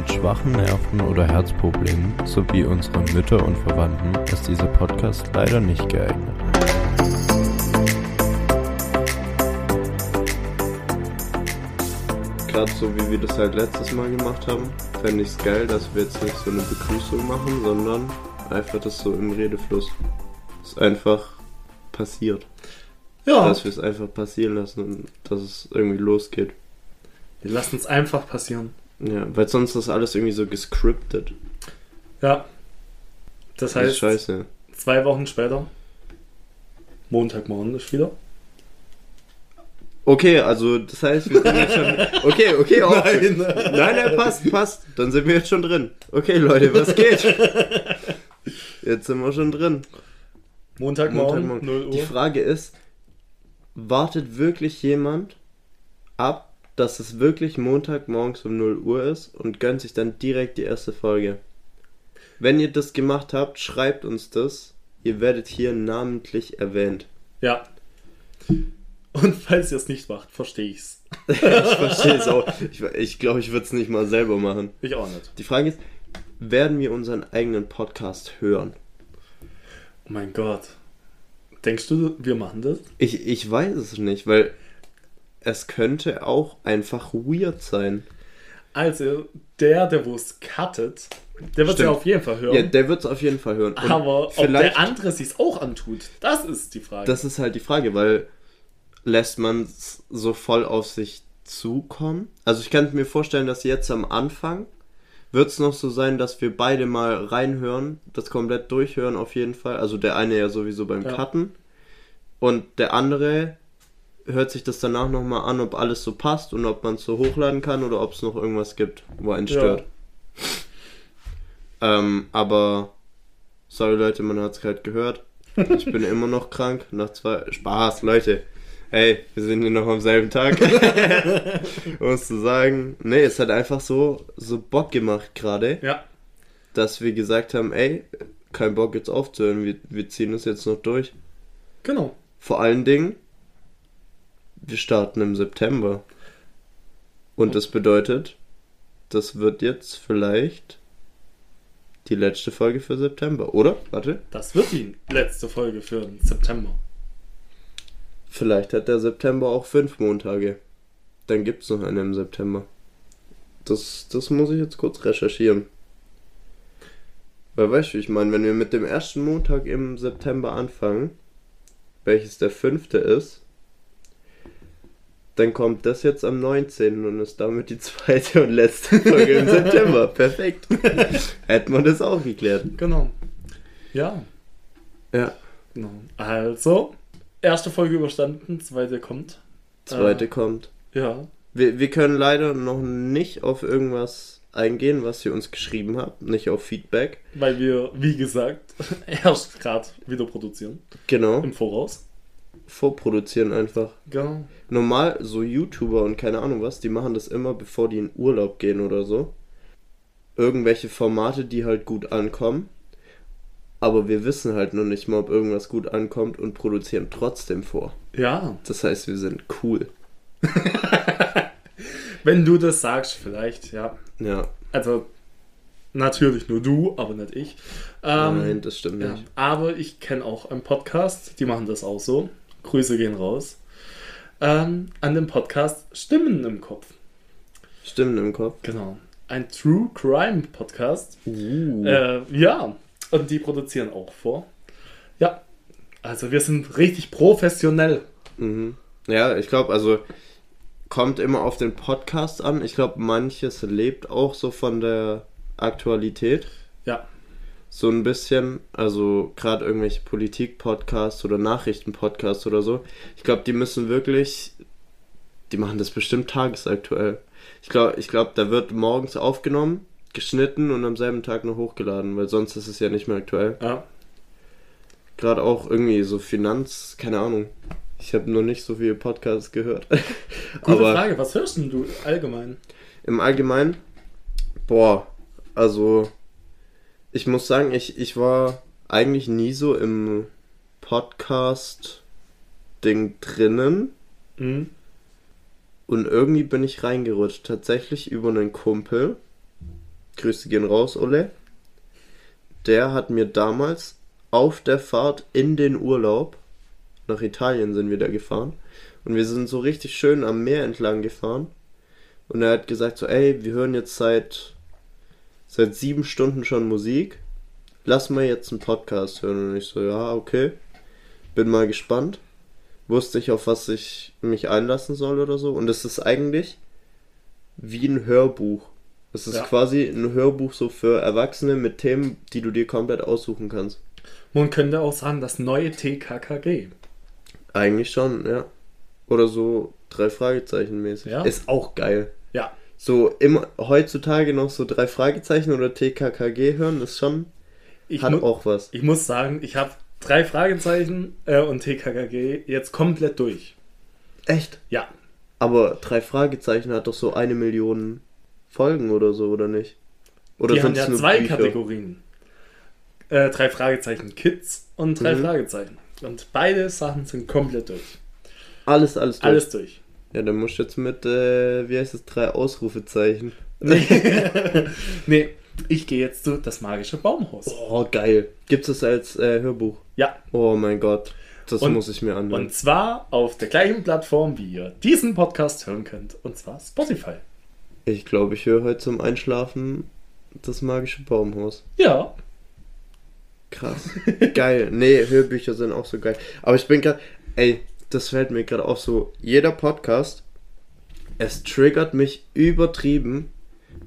mit schwachen Nerven oder Herzproblemen sowie unsere Mütter und Verwandten ist dieser Podcast leider nicht geeignet. Gerade so wie wir das halt letztes Mal gemacht haben, fände ich es geil, dass wir jetzt nicht so eine Begrüßung machen, sondern einfach das so im Redefluss. Es einfach passiert. Ja, Dass wir es einfach passieren lassen und dass es irgendwie losgeht. wir lassen es einfach passieren. Ja, weil sonst ist alles irgendwie so gescriptet. Ja. Das Das heißt, scheiße. zwei Wochen später, Montagmorgen ist wieder. Okay, also das heißt, wir sind jetzt schon. Okay, okay, auch. Nein. Nein, nein, passt, passt. Dann sind wir jetzt schon drin. Okay, Leute, was geht? Jetzt sind wir schon drin. Montagmorgen, Montagmorgen. 0 Uhr. Die Frage ist, wartet wirklich jemand ab, dass es wirklich Montagmorgens um 0 Uhr ist und gönnt sich dann direkt die erste Folge? Wenn ihr das gemacht habt, schreibt uns das. Ihr werdet hier namentlich erwähnt. Ja. Und falls ihr es nicht macht, verstehe ich's. ich verstehe es auch. Ich, ich glaube, ich würde es nicht mal selber machen. Ich auch nicht. Die Frage ist, werden wir unseren eigenen Podcast hören? Oh mein Gott. Denkst du, wir machen das? Ich, ich weiß es nicht, weil es könnte auch einfach weird sein. Also, der, der wo es cuttet, der wird es ja auf jeden Fall hören. Ja, der wird es auf jeden Fall hören. Und aber ob der andere sich's auch antut, das ist die Frage. das ist halt die Frage, weil lässt man es so voll auf sich zukommen? Also ich kann mir vorstellen, dass jetzt am Anfang wird es noch so sein, dass wir beide mal reinhören, das komplett durchhören auf jeden Fall. Also der eine ja sowieso beim Ja. Cutten und der andere hört sich das danach nochmal an, ob alles so passt und ob man es so hochladen kann oder ob es noch irgendwas gibt, wo einen Ja. stört. Ähm, aber sorry Leute, man hat es gerade gehört. Ich bin immer noch krank. Nach zwei. Spaß, Leute. Hey, wir sind hier noch am selben Tag. um es zu sagen. Nee, es hat einfach so, so Bock gemacht gerade, ja, dass wir gesagt haben, ey, kein Bock jetzt aufzuhören. Wir, wir ziehen das jetzt noch durch. genau. Vor allen Dingen, wir starten im September. Und das bedeutet, das wird jetzt vielleicht die letzte Folge für September, oder? Warte. Das wird die letzte Folge für September. Vielleicht hat der September auch fünf Montage. Dann gibt's noch eine im September. Das, das muss ich jetzt kurz recherchieren. Weil weißt du, ich meine, wenn wir mit dem ersten Montag im September anfangen, welches der fünfte ist, dann kommt das jetzt am 19. und ist damit die zweite und letzte Folge im September. Perfekt. Hätten wir das auch geklärt. Genau. Ja, Ja. genau. Also, erste Folge überstanden, zweite kommt. Zweite Äh. kommt. Ja, Wir, wir können leider noch nicht auf irgendwas eingehen, was ihr uns geschrieben habt, nicht auf Feedback. weil wir, wie gesagt, erst gerade wieder produzieren. Genau, Im Voraus. Vorproduzieren einfach. Genau. Normal, so YouTuber und keine Ahnung was, die machen das immer, bevor die in Urlaub gehen oder so. Irgendwelche Formate, die halt gut ankommen. Aber wir wissen halt noch nicht mal, ob irgendwas gut ankommt und produzieren trotzdem vor. Ja, Das heißt, wir sind cool. wenn du das sagst, vielleicht, ja. Ja, Also, natürlich nur du, aber nicht ich. Ähm, nein, das stimmt Ja, nicht. aber ich kenne auch einen Podcast, die machen das auch so. Grüße gehen raus. Ähm, an dem Podcast Stimmen im Kopf. Stimmen im Kopf. Genau. Ein True Crime Podcast. Uh. Äh, ja, und die produzieren auch vor. Ja, also wir sind richtig professionell. Mhm. Ja, ich glaube, also kommt immer auf den Podcast an. Ich glaube, manches lebt auch so von der Aktualität. Ja, So ein bisschen, also gerade irgendwelche Politik-Podcasts oder Nachrichten-Podcasts oder so. Ich glaube, die müssen wirklich, die machen das bestimmt tagesaktuell. Ich glaube, ich glaub, da wird morgens aufgenommen, geschnitten und am selben Tag noch hochgeladen, weil sonst ist es ja nicht mehr aktuell. ja. Gerade auch irgendwie so Finanz, keine Ahnung. Ich habe noch nicht so viele Podcasts gehört. Gute Aber Frage, was hörst denn du allgemein? im Allgemeinen, boah, also ich muss sagen, ich, ich war eigentlich nie so im Podcast-Ding drinnen. Mhm. Und irgendwie bin ich reingerutscht. Tatsächlich über einen Kumpel. Grüße gehen raus, Ole. Der hat mir damals auf der Fahrt in den Urlaub, nach Italien sind wir da gefahren, und wir sind so richtig schön am Meer entlang gefahren. Und er hat gesagt so, ey, wir hören jetzt seit, seit sieben Stunden schon Musik. Lass mal jetzt einen Podcast hören. Und ich so, ja, okay. Bin mal gespannt. Wusste ich, auf was ich mich einlassen soll oder so. Und es ist eigentlich wie ein Hörbuch. Es ist Ja. quasi ein Hörbuch so für Erwachsene mit Themen, die du dir komplett aussuchen kannst. Man könnte auch sagen, das neue TKKG. Eigentlich schon, ja. Oder so drei Fragezeichen mäßig. Ja. Ist auch geil. Ja, So immer heutzutage noch so drei Fragezeichen oder TKKG hören, ist schon, ich, hat auch was. ich muss sagen, ich habe drei Fragezeichen äh, und TKKG jetzt komplett durch. Echt? Ja, Aber drei Fragezeichen hat doch so eine Million Folgen oder so, oder nicht? Oder die haben ja zwei Bücher? Kategorien. Äh, drei Fragezeichen Kids und drei Mhm. Fragezeichen. Und beide Sachen sind komplett durch. Alles, alles durch. Alles durch. Ja, dann musst du jetzt mit, äh, wie heißt es, drei Ausrufezeichen. nee, ich gehe jetzt zu das magische Baumhaus. Oh, geil. Gibt's das als äh, Hörbuch? Ja, Oh mein Gott. Das Und- muss ich mir anhören. und zwar auf der gleichen Plattform, wie ihr diesen Podcast hören könnt. Und zwar Spotify. Ich glaube, ich höre heute zum Einschlafen das magische Baumhaus. Ja, Krass. geil. Nee, Hörbücher sind auch so geil. Aber ich bin gerade, ey, das fällt mir gerade auf so, jeder Podcast, es triggert mich übertrieben,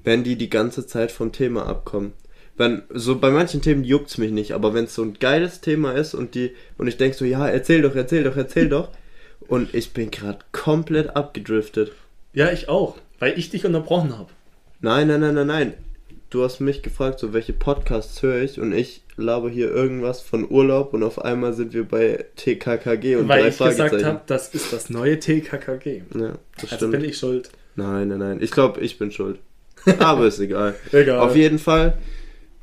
wenn die die ganze Zeit vom Thema abkommen. Wenn, so bei manchen Themen juckt's mich nicht, aber wenn es so ein geiles Thema ist und die, und ich denk so, ja, erzähl doch, erzähl doch, erzähl doch. Und ich bin gerade komplett abgedriftet. ja, ich auch, weil ich dich unterbrochen habe. Nein, nein, nein, nein, nein. Du hast mich gefragt, so welche Podcasts höre ich und ich laber hier irgendwas von Urlaub und auf einmal sind wir bei TKKG und Weil drei ich gesagt habe, das ist das neue TKKG. Ja, das Also stimmt. bin ich schuld. Nein, nein, nein. Ich glaube, ich bin schuld. Aber ist egal. Egal. Auf jeden Fall.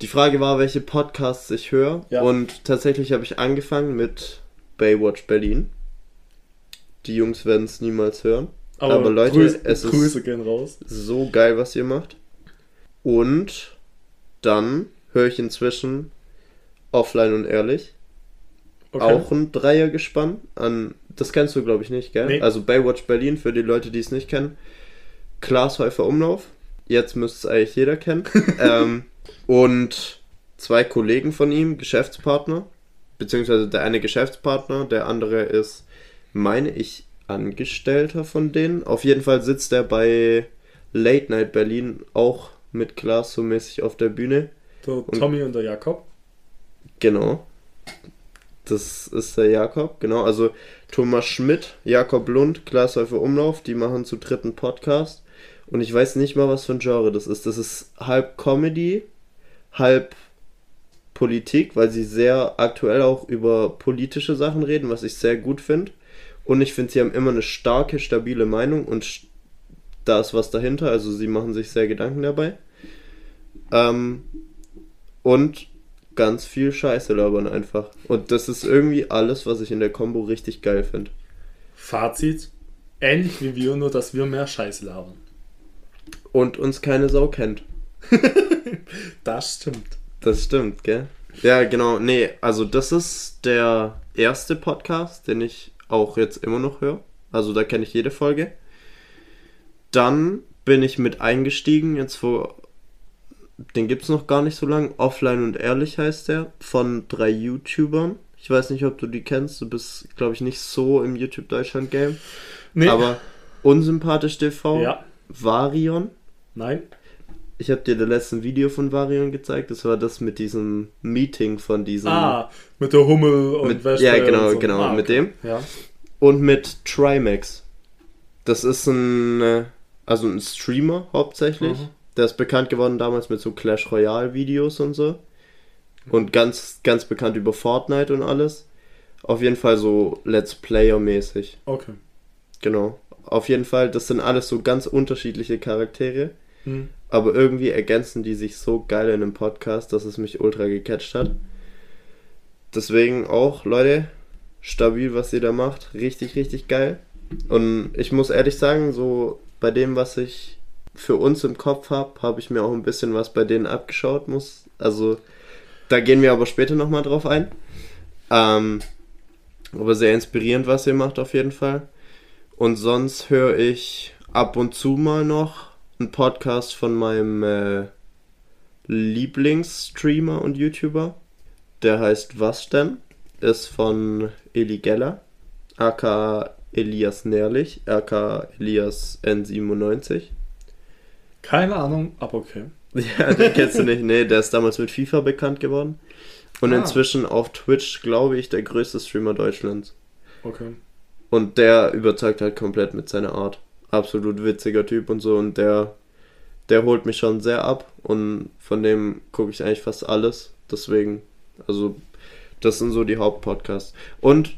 Die Frage war, welche Podcasts ich höre. Ja. Und tatsächlich habe ich angefangen mit Baywatch Berlin. Die Jungs werden es niemals hören. aber Leute, Grüße, es ist- Grüße gehen raus. So geil, was ihr macht. Und dann höre ich inzwischen offline und ehrlich. Okay. Auch ein Dreiergespann an. Das kennst du, glaube ich, nicht, gell? Nee. Also Baywatch Berlin, für die Leute, die es nicht kennen. Klaas Häufer Umlauf. Jetzt müsste es eigentlich jeder kennen. ähm, und zwei Kollegen von ihm, Geschäftspartner. Beziehungsweise der eine Geschäftspartner, der andere ist, meine ich, Angestellter von denen. Auf jeden Fall sitzt er bei Late Night Berlin auch mit Klaas so mäßig auf der Bühne. Der Tommy und der Jakob. Genau. Das ist der Jakob, genau. Also Thomas Schmidt, Jakob Lund, Glashäufer Umlauf, die machen zu dritten Podcast. Und ich weiß nicht mal, was für ein Genre das ist. Das ist halb Comedy, halb Politik, weil sie sehr aktuell auch über politische Sachen reden, was ich sehr gut finde. Und ich finde, sie haben immer eine starke, stabile Meinung und da ist was dahinter. Also sie machen sich sehr Gedanken dabei. Ähm, und ganz viel Scheiße labern einfach. Und das ist irgendwie alles, was ich in der Combo richtig geil finde. Fazit: Ähnlich wie wir, nur dass wir mehr Scheiße labern. Und uns keine Sau kennt. Das stimmt. Das stimmt, gell? Ja, genau. Nee, also das ist der erste Podcast, den ich auch jetzt immer noch höre. Also da kenne ich jede Folge. Dann bin ich mit eingestiegen, jetzt vor. Den gibt es noch gar nicht so lang. Offline und ehrlich heißt der. Von drei YouTubern. Ich weiß nicht, ob du die kennst. Du bist, glaube ich, nicht so im YouTube-Deutschland-Game. Nee. Aber unsympathisch TV. Ja. Varion. Nein. Ich habe dir das letzte Video von Varion gezeigt. Das war das mit diesem Meeting von diesem. Ah, mit der Hummel und Mit- Wespe ja, genau, so. genau, Ah, mit okay. dem. Ja. Und mit Trimax. Das ist ein. Also ein Streamer hauptsächlich. Mhm. Der ist bekannt geworden damals mit so Clash Royale Videos und so. Und ganz, ganz bekannt über Fortnite und alles. Auf jeden Fall so Let's Player mäßig. Okay. Genau. Auf jeden Fall, das sind alles so ganz unterschiedliche Charaktere. Hm. Aber irgendwie ergänzen die sich so geil in einem Podcast, dass es mich ultra gecatcht hat. Deswegen auch, Leute, stabil, was ihr da macht. Richtig, richtig geil. Und ich muss ehrlich sagen, so bei dem, was ich für uns im Kopf habe, habe ich mir auch ein bisschen was bei denen abgeschaut. Muss, also da gehen wir aber später nochmal drauf ein. Ähm, aber sehr inspirierend, was ihr macht auf jeden Fall. Und sonst höre ich ab und zu mal noch einen Podcast von meinem äh, Lieblingsstreamer und YouTuber. Der heißt Was denn? Ist von Eli Geller, aka Elias Nährlich, aka Elias N97. Keine Ahnung, aber okay. Ja, den kennst du nicht. Nee, der ist damals mit FIFA bekannt geworden. Und Ah. inzwischen auf Twitch, glaube ich, der größte Streamer Deutschlands. Okay. Und der überzeugt halt komplett mit seiner Art. Absolut witziger Typ und so. Und der, der holt mich schon sehr ab. Und von dem gucke ich eigentlich fast alles. Deswegen, also, das sind so die Hauptpodcasts. Und,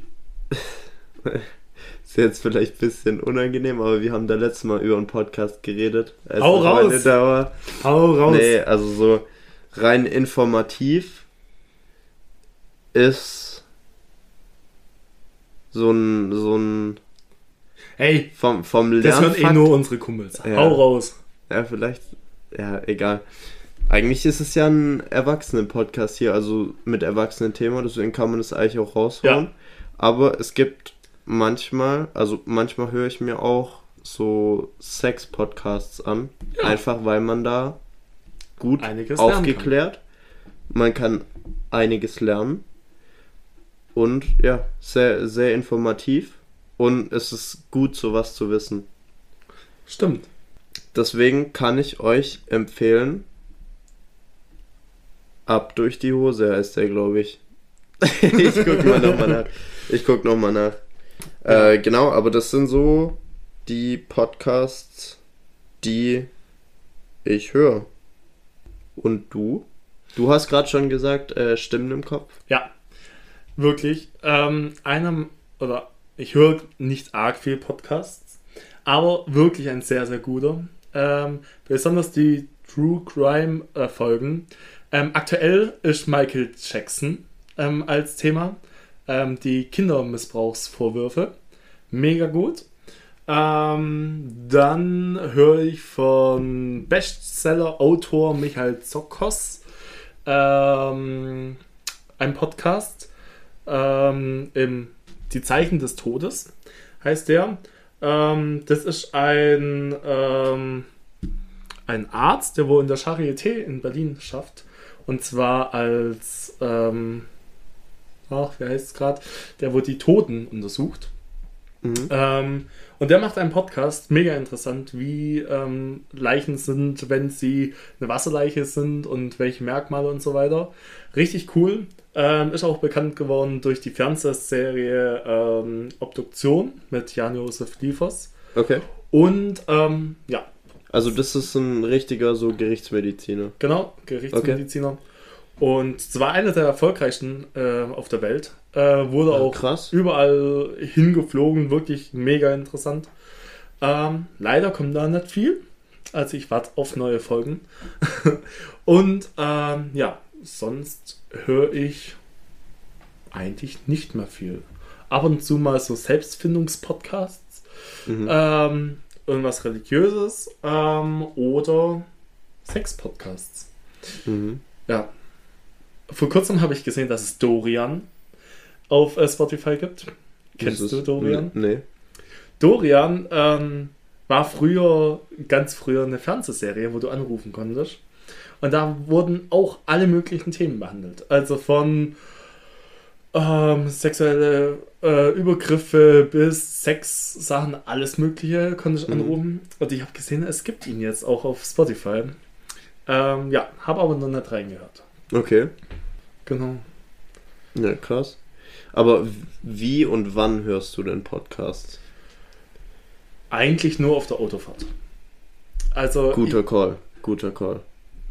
ist jetzt vielleicht ein bisschen unangenehm, aber wir haben da letztes Mal über einen Podcast geredet. Hau raus! Hau raus! Nee, also so rein informativ ist so ein, so ein Hey, vom, vom das hören Lernfakt. eh nur unsere Kumpels. Ja. Hau raus. Ja, vielleicht, ja, egal. Eigentlich ist es ja ein Erwachsenen-Podcast hier, also mit Erwachsenen-Thema, deswegen kann man das eigentlich auch rausholen. Ja. Aber es gibt manchmal, also manchmal höre ich mir auch so Sex-Podcasts an, Ja. einfach weil man da gut Einiges aufgeklärt. Man kann einiges lernen. Und ja, sehr, sehr informativ. Und es ist gut, sowas zu wissen. Stimmt. Deswegen kann ich euch empfehlen, ab durch die Hose heißt der, glaube ich. ich guck mal nochmal nach. Ich guck nochmal nach. Äh, genau, aber das sind so die Podcasts, die ich höre. Und du? Du hast gerade schon gesagt, äh, Stimmen im Kopf. Ja, wirklich. Ähm, einem, oder ich höre nicht arg viel Podcasts, aber wirklich ein sehr, sehr guter. Ähm, besonders die True Crime äh, Folgen. Ähm, aktuell ist Michael Jackson ähm, als Thema. Ähm, die Kindermissbrauchsvorwürfe. Mega gut. Ähm, dann höre ich von Bestseller-Autor Michael Zokos ähm, einen Podcast. Ähm, im, die Zeichen des Todes heißt der. Ähm, das ist ein, ähm, ein Arzt, der wohl in der Charité in Berlin schafft. Und zwar als, ähm, ach, wie heißt es gerade, der wohl die Toten untersucht. Mhm. Ähm, und der macht einen Podcast, mega interessant, wie ähm, Leichen sind, wenn sie eine Wasserleiche sind und welche Merkmale und so weiter. Richtig cool. Ähm, ist auch bekannt geworden durch die Fernsehserie ähm, Obduktion mit Jan-Josef Liefers. Okay. Und ähm, ja, Also das ist ein richtiger so Gerichtsmediziner. genau, Gerichtsmediziner. Und zwar einer der erfolgreichsten äh, auf der Welt. Äh, wurde Ah, auch krass. überall hingeflogen, wirklich mega interessant. Ähm, leider kommt da nicht viel. Also ich warte auf neue Folgen. Und ähm, ja, sonst höre ich eigentlich nicht mehr viel. Ab und zu mal so Selbstfindungspodcasts, Mhm. ähm, irgendwas Religiöses ähm, oder Sexpodcasts. Mhm. Ja. Vor kurzem habe ich gesehen, dass es Dorian auf äh, Spotify gibt. Kennst du Dorian? Nee. Dorian ähm, war früher, ganz früher eine Fernsehserie, wo du anrufen konntest. Und da wurden auch alle möglichen Themen behandelt. Also von ähm, sexuelle äh, Übergriffe bis Sex-Sachen, alles Mögliche konnte ich Mhm. anrufen. Und ich habe gesehen, es gibt ihn jetzt auch auf Spotify. Ähm, ja, habe aber noch nicht reingehört. Okay. Genau. Ja, krass. Aber wie und wann hörst du denn Podcasts? Eigentlich nur auf der Autofahrt. Also Guter Call. Guter Call.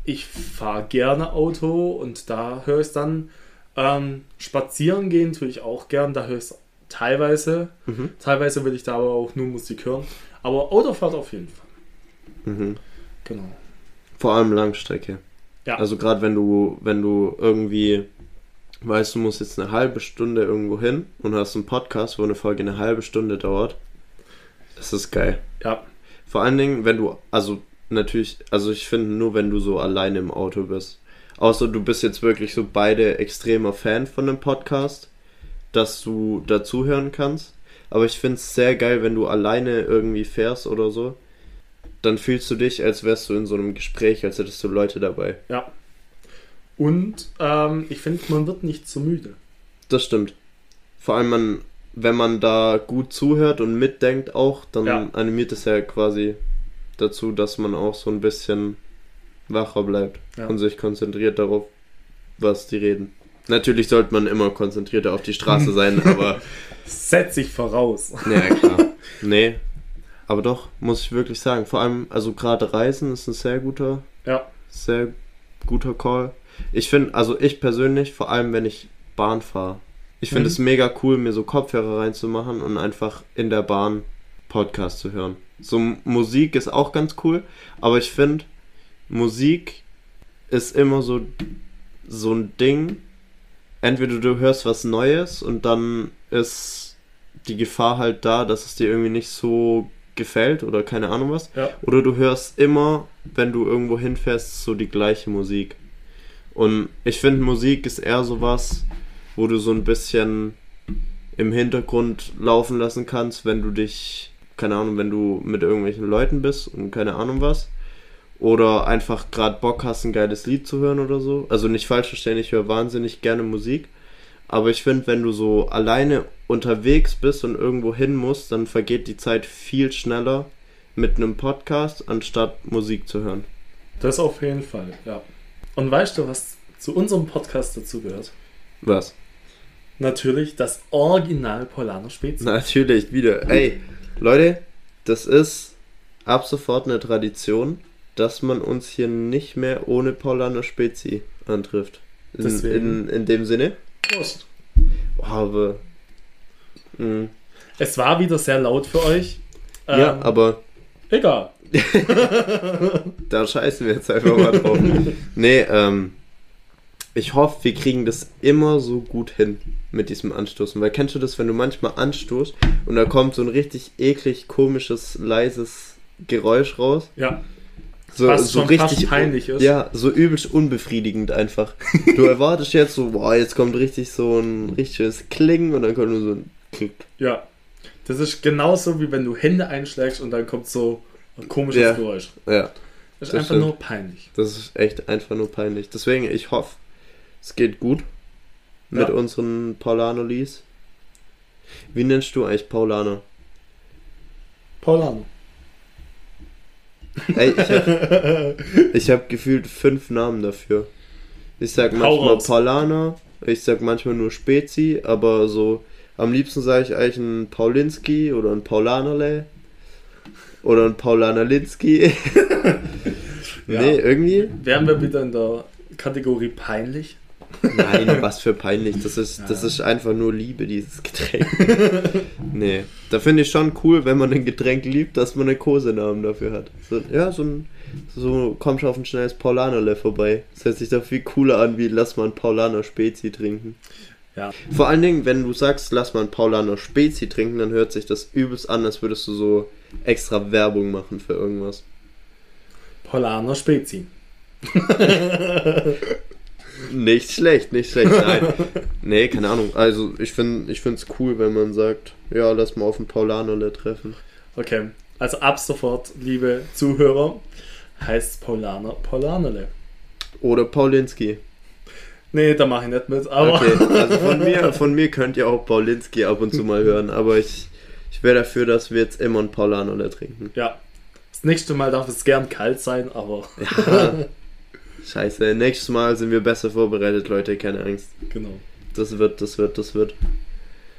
ich, ich fahre gerne Auto und da höre ich es dann. Ähm, spazieren gehen tue ich auch gern, da höre ich es teilweise. Mhm. Teilweise will ich da aber auch nur Musik hören. Aber Autofahrt auf jeden Fall. Mhm. Genau. Vor allem Langstrecke. Ja. Also gerade wenn du, wenn du irgendwie weißt, du musst jetzt eine halbe Stunde irgendwo hin und hast einen Podcast, wo eine Folge eine halbe Stunde dauert. Das ist geil. Ja. Vor allen Dingen, wenn du, also natürlich, also ich finde nur, wenn du so alleine im Auto bist. Außer du bist jetzt wirklich so beide extremer Fan von einem Podcast, dass du dazuhören kannst. Aber ich finde es sehr geil, wenn du alleine irgendwie fährst oder so. Dann fühlst du dich, als wärst du in so einem Gespräch, als hättest du Leute dabei. Ja. Und ähm, ich finde, man wird nicht so müde. Das stimmt. Vor allem, man, wenn man da gut zuhört und mitdenkt auch, dann Ja. animiert es ja quasi dazu, dass man auch so ein bisschen wacher bleibt Ja. und sich konzentriert darauf, was die reden. Natürlich sollte man immer konzentrierter auf die Straße sein, aber Setz ich voraus. ja klar. Nee, aber doch, muss ich wirklich sagen. Vor allem, also gerade Reisen ist ein sehr guter, Ja. sehr guter Call. Ich finde, also ich persönlich, vor allem wenn ich Bahn fahre, ich finde Mhm. es mega cool, mir so Kopfhörer reinzumachen und einfach in der Bahn Podcast zu hören. So Musik ist auch ganz cool, aber ich finde, Musik ist immer so, so ein Ding. Entweder du hörst was Neues und dann ist die Gefahr halt da, dass es dir irgendwie nicht so gefällt oder keine Ahnung was. Ja. Oder du hörst immer, wenn du irgendwo hinfährst, so die gleiche Musik. Und ich finde, Musik ist eher sowas, wo du so ein bisschen im Hintergrund laufen lassen kannst, wenn du dich, keine Ahnung, wenn du mit irgendwelchen Leuten bist und keine Ahnung was. Oder einfach gerade Bock hast, ein geiles Lied zu hören oder so. Also nicht falsch verstehen, ich höre wahnsinnig gerne Musik. Aber ich finde, wenn du so alleine unterwegs bist und irgendwo hin musst, dann vergeht die Zeit viel schneller mit einem Podcast, anstatt Musik zu hören. Das auf jeden Fall, ja. Und weißt du, was zu unserem Podcast dazu gehört? Was? Natürlich das Original Polaner Spezi. Natürlich, wieder. Ey, Leute, das ist ab sofort eine Tradition, dass man uns hier nicht mehr ohne Paulaner Spezi antrifft. In, Deswegen. in, in dem Sinne. Prost. Aber. mh, Es war wieder sehr laut für euch. ja, Ähm, aber Egal. da scheißen wir jetzt einfach mal drauf. nee, ähm. Ich hoffe, wir kriegen das immer so gut hin mit diesem Anstoßen. Weil kennst du das, wenn du manchmal anstoßt und da kommt so ein richtig eklig, komisches, leises Geräusch raus? Ja. So, Was so schon richtig peinlich ist. Ja, so übelst unbefriedigend einfach. Du erwartest jetzt so, boah, jetzt kommt richtig so ein richtiges Klingen und dann kommt nur so ein Klick. Ja. Das ist genauso wie wenn du Hände einschlägst und dann kommt so ein komisches Ja. Geräusch. Ja, Das ist Das einfach stimmt. nur peinlich. das ist echt einfach nur peinlich. Deswegen, ich hoffe, es geht gut mit Ja. unseren Paulano-Lies. Wie nennst du eigentlich Paulaner? Paulano. Ey, ich habe hab gefühlt fünf Namen dafür. Ich sag manchmal raus. Paulaner, ich sag manchmal nur Spezi, aber so am liebsten sage ich eigentlich ein Paulinski oder ein Paulanerle oder ein Paulanerlinski. Ja. Nee, irgendwie? Wären wir wieder in der Kategorie peinlich? Nein, was für peinlich. Das ist, das Ja. ist einfach nur Liebe, dieses Getränk. nee, da finde ich schon cool, wenn man ein Getränk liebt, dass man einen Kosenamen dafür hat. So, ja, so ein, so kommst du auf ein schnelles Paulanerle vorbei. Das hört sich doch viel cooler an, wie lass mal ein Paulaner Spezi trinken. Ja. Vor allen Dingen, wenn du sagst, lass mal ein Paulaner Spezi trinken, dann hört sich das übelst an, als würdest du so extra Werbung machen für irgendwas. Paulaner Spezi. Nicht schlecht, nicht schlecht, nein. nee, keine Ahnung. Also ich finde ich es cool, wenn man sagt, ja, lass mal auf ein Paulanerle treffen. Okay, also ab sofort, liebe Zuhörer, heißt Paulaner Paulanerle. Oder Paulinski. Nee, da mache ich nicht mit, aber Okay, also von mir, von mir könnt ihr auch Paulinski ab und zu mal hören, aber ich, ich wäre dafür, dass wir jetzt immer ein Paulanerle trinken. ja. Das nächste Mal darf es gern kalt sein, aber Ja. Scheiße, nächstes Mal sind wir besser vorbereitet, Leute, keine Angst. genau. Das wird, das wird, das wird.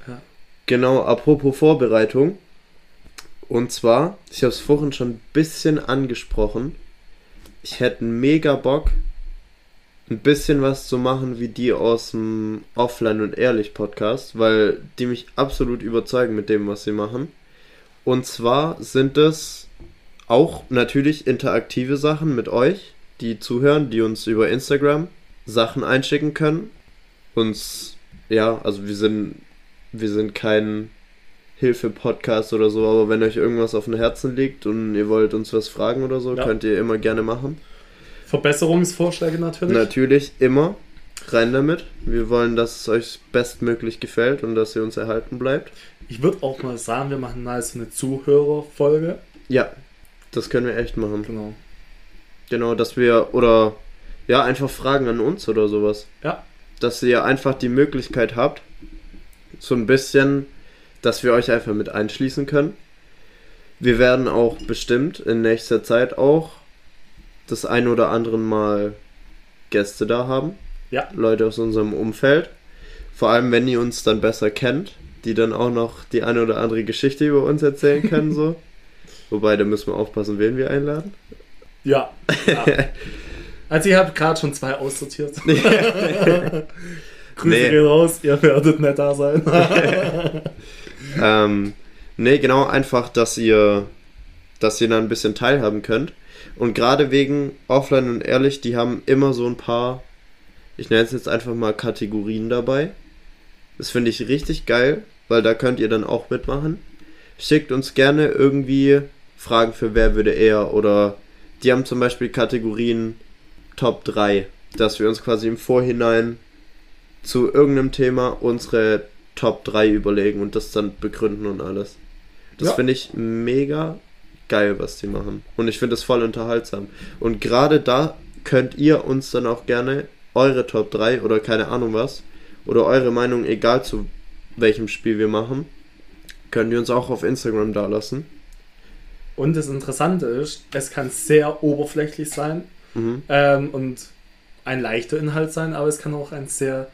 Ja. Genau, apropos Vorbereitung. Und zwar, ich habe es vorhin schon ein bisschen angesprochen. Ich hätte mega Bock, ein bisschen was zu machen wie die aus dem Offline und Ehrlich Podcast, weil die mich absolut überzeugen mit dem, was sie machen. Und zwar sind es auch natürlich interaktive Sachen mit euch, die zuhören, die uns über Instagram Sachen einschicken können uns, ja, also wir sind, wir sind kein Hilfe-Podcast oder so, aber wenn euch irgendwas auf dem Herzen liegt und ihr wollt uns was fragen oder so, Ja. könnt ihr immer gerne machen. Verbesserungsvorschläge natürlich. Natürlich, immer rein damit. Wir wollen, dass es euch bestmöglich gefällt und dass ihr uns erhalten bleibt. Ich würde auch mal sagen, wir machen mal so eine Zuhörerfolge. Ja, das können wir echt machen. Genau. Genau, dass wir, oder ja, einfach Fragen an uns oder sowas. Ja. Dass ihr einfach die Möglichkeit habt, so ein bisschen, dass wir euch einfach mit einschließen können. Wir werden auch bestimmt in nächster Zeit auch das ein oder anderen Mal Gäste da haben. Ja. Leute aus unserem Umfeld. Vor allem, wenn ihr uns dann besser kennt, die dann auch noch die eine oder andere Geschichte über uns erzählen können, so. Wobei, da müssen wir aufpassen, wen wir einladen. Ja. ja. Also ich habe gerade schon zwei aussortiert. Grüße Nee. gehen raus, ihr werdet nicht da sein. Ähm, nee, genau, einfach, dass ihr, dass ihr da ein bisschen teilhaben könnt. Und gerade wegen Offline und Ehrlich, die haben immer so ein paar, ich nenne es jetzt einfach mal Kategorien dabei. Das finde ich richtig geil, weil da könnt ihr dann auch mitmachen. Schickt uns gerne irgendwie Fragen für wer würde eher oder die haben zum Beispiel Kategorien Top 3, dass wir uns quasi im Vorhinein zu irgendeinem Thema unsere Top 3 überlegen und das dann begründen und alles. Das Ja. finde ich mega geil, was die machen. Und ich finde es voll unterhaltsam. Und gerade da könnt ihr uns dann auch gerne eure Top 3 oder keine Ahnung was oder eure Meinung, egal zu welchem Spiel wir machen, könnt ihr uns auch auf Instagram da lassen. Und das Interessante ist, es kann sehr oberflächlich sein Mhm. ähm, und ein leichter Inhalt sein, aber es kann auch ein sehr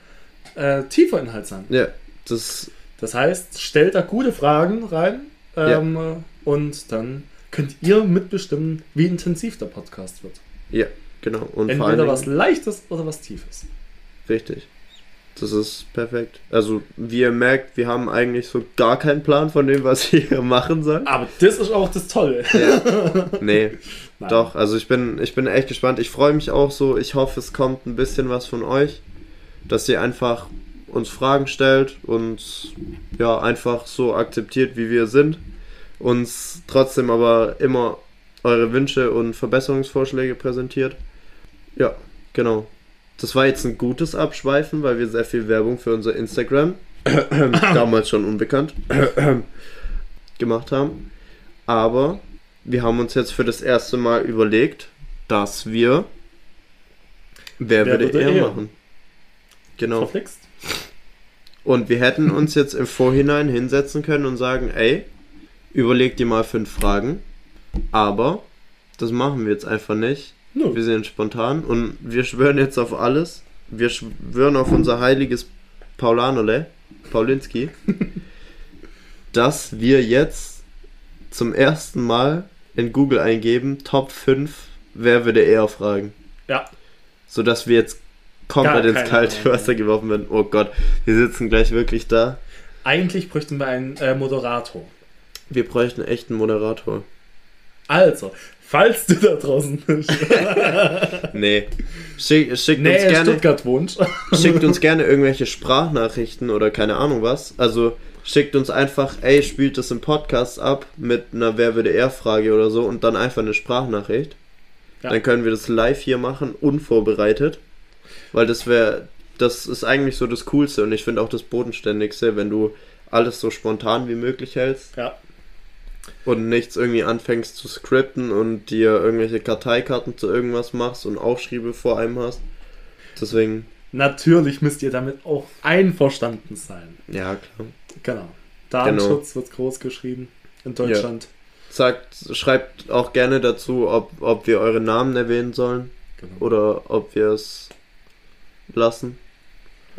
äh, tiefer Inhalt sein. Ja, das, Das heißt, stellt da gute Fragen rein ähm, und dann könnt ihr mitbestimmen, wie intensiv der Podcast wird. ja, genau. Und Entweder was Leichtes oder was Tiefes. Richtig. Das ist perfekt. Also, wie ihr merkt, wir haben eigentlich so gar keinen Plan von dem, was wir hier machen sollen. Aber das ist auch das Tolle. Nee, Nein. doch. Also, ich bin, ich bin echt gespannt. Ich freue mich auch so. Ich hoffe, es kommt ein bisschen was von euch. Dass ihr einfach uns Fragen stellt und ja, einfach so akzeptiert, wie wir sind. Uns trotzdem aber immer eure Wünsche und Verbesserungsvorschläge präsentiert. Ja, genau. Das war jetzt ein gutes Abschweifen, weil wir sehr viel Werbung für unser Instagram, damals schon unbekannt, gemacht haben. Aber wir haben uns jetzt für das erste Mal überlegt, dass wir Wer, Wer würde würde eher? machen? Genau. Verflixt. Und wir hätten uns jetzt im Vorhinein hinsetzen können und sagen, ey, überleg dir mal fünf Fragen. Aber das machen wir jetzt einfach nicht. Nö. Wir sind spontan und wir schwören jetzt auf alles. Wir schwören auf unser heiliges Paulanole, Paulinski, dass wir jetzt zum ersten Mal in Google eingeben, Top 5, wer würde eher fragen. Ja. Sodass wir jetzt komplett ins kalte. Wasser geworfen werden. Oh Gott, wir sitzen gleich wirklich da. Eigentlich bräuchten wir einen äh, Moderator. Wir bräuchten echt einen Moderator. Also, falls du da draußen bist. Nee. Schick, schickt, nee, uns gerne, schickt uns gerne irgendwelche Sprachnachrichten oder keine Ahnung was. Also schickt uns einfach, ey, spielt das im Podcast ab mit einer Wer würde eher Frage oder so und dann einfach eine Sprachnachricht. Ja. Dann können wir das live hier machen, unvorbereitet. Weil das wäre, das ist eigentlich so das Coolste und ich finde auch das Bodenständigste, wenn du alles so spontan wie möglich hältst Ja. Und nichts irgendwie anfängst zu skripten und dir irgendwelche Karteikarten zu irgendwas machst und Aufschriebe vor einem hast. Deswegen, Natürlich müsst ihr damit auch einverstanden sein. ja klar. Genau. Datenschutz wird groß geschrieben in Deutschland. Sagt, schreibt auch gerne dazu, ob, ob wir eure Namen erwähnen sollen Genau. oder ob wir es lassen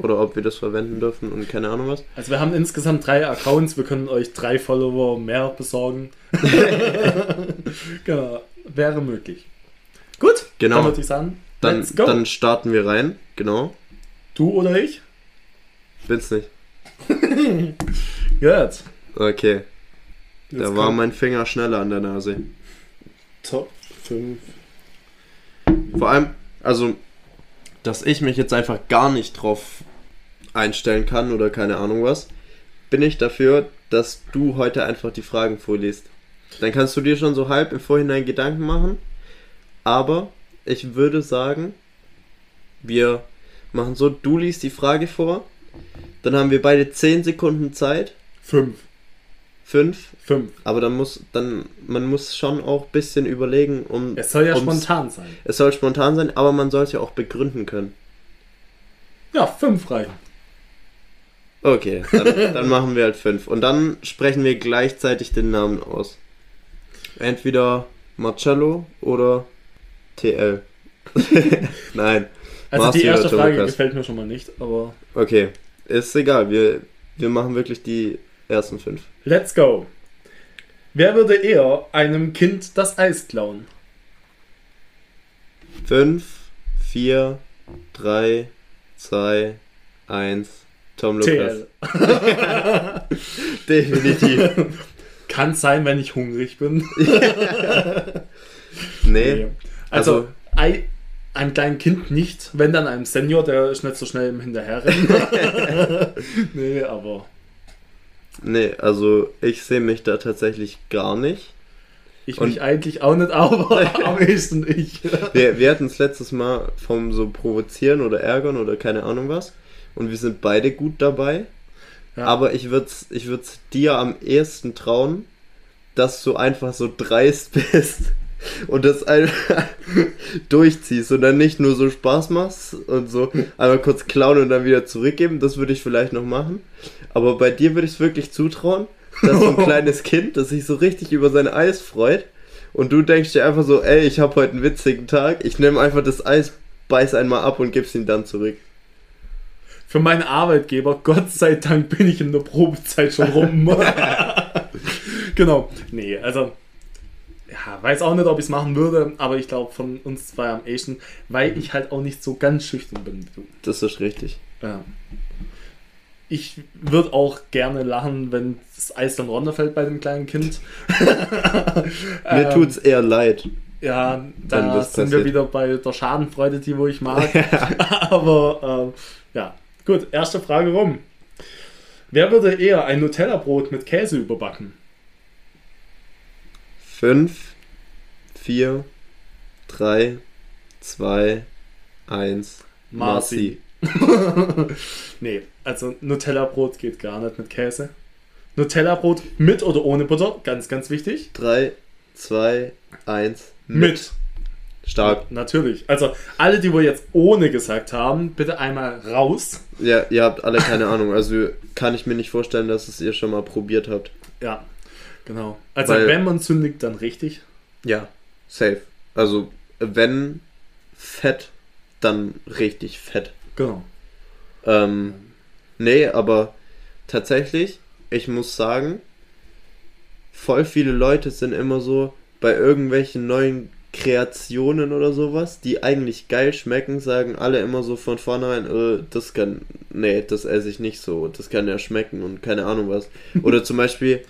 oder ob wir das verwenden dürfen und keine Ahnung was. Also wir haben insgesamt drei Accounts, wir können euch drei Follower mehr besorgen. genau, wäre möglich. Gut, Genau. dann würde ich sagen, Dann, dann starten wir rein, genau. du oder ich? Bin's nicht. Gut. Okay, Jetzt da war kommt mein Finger schneller an der Nase. Top 5. Vor allem, also, dass ich mich jetzt einfach gar nicht drauf einstellen kann oder keine Ahnung was, bin ich dafür, dass du heute einfach die Fragen vorliest. Dann kannst du dir schon so halb im Vorhinein Gedanken machen. Aber ich würde sagen, wir machen so, du liest die Frage vor. Dann haben wir beide 10 Sekunden Zeit. Fünf. 5. Fünf. Aber dann muss, dann, man muss schon auch ein bisschen überlegen, um. Es soll ja spontan sein. Es soll spontan sein, aber man soll es ja auch begründen können. Ja, fünf reichen. Okay, dann, dann machen wir halt fünf. Und dann sprechen wir gleichzeitig den Namen aus. Entweder Marcello oder TL. Nein. Also Marci die erste Frage Lukas? gefällt mir schon mal nicht, aber Okay, ist egal. Wir, wir machen wirklich die ersten fünf. let's go. Wer würde eher einem Kind das Eis klauen? Fünf, vier, drei, zwei, eins. Tom Lukas. Definitiv. Kann sein, wenn ich hungrig bin. Nee. Also, Also- Ei, einem kleinen Kind nicht, wenn dann einem Senior, der ist nicht so schnell im Hinterherrennen. nee, aber Nee, also ich sehe mich da tatsächlich gar nicht. ich Und- mich eigentlich auch nicht, aber am ehesten ich. Wir, wir hatten es letztes Mal vom so provozieren oder ärgern oder keine Ahnung was. Und wir sind beide gut dabei. Ja. Aber ich würde es ich würd's dir am ehesten trauen, dass du einfach so dreist bist und das einfach durchziehst und dann nicht nur so Spaß machst und so einmal kurz klauen und dann wieder zurückgeben. Das würde ich vielleicht noch machen. Aber bei dir würde ich es wirklich zutrauen, dass so ein kleines Kind, das sich so richtig über sein Eis freut und du denkst dir einfach so, ey, ich habe heute einen witzigen Tag, ich nehme einfach das Eis, beiß einmal ab und gib's ihm dann zurück. Für meinen Arbeitgeber, Gott sei Dank, bin ich in der Probezeit schon rum. genau. Nee, also. Ja, weiß auch nicht, ob ich es machen würde, aber ich glaube von uns zwei am ehesten, weil ich halt auch nicht so ganz schüchtern bin wie du. Das ist richtig. Ja. Ich würde auch gerne lachen, wenn das Eis dann runterfällt bei dem kleinen Kind. Mir Ähm, tut's eher leid. Ja, wenn da das sind wir wieder bei der Schadenfreude, die wo ich mag. Aber ähm, ja, gut, erste Frage rum. Wer würde eher ein Nutella-Brot mit Käse überbacken? Fünf, vier, drei, zwei, eins. Marci. nee, also Nutella-Brot geht gar nicht mit Käse. Nutella-Brot mit oder ohne Butter, ganz, ganz wichtig. Drei, zwei, eins. Mit. Stark. Natürlich. Also alle, die wir jetzt ohne gesagt haben, bitte einmal raus. Ja, ihr habt alle keine Ahnung. Also kann ich mir nicht vorstellen, dass es ihr schon mal probiert habt. Ja, genau. Also Weil- wenn man zündigt, dann richtig. Ja, safe. Also wenn fett, dann richtig fett. Genau. Ähm, nee, aber tatsächlich, ich muss sagen, voll viele Leute sind immer so bei irgendwelchen neuen Kreationen oder sowas, die eigentlich geil schmecken, sagen alle immer so von vornherein, äh, das kann, nee, das esse ich nicht so, das kann ja schmecken und keine Ahnung was. Oder zum Beispiel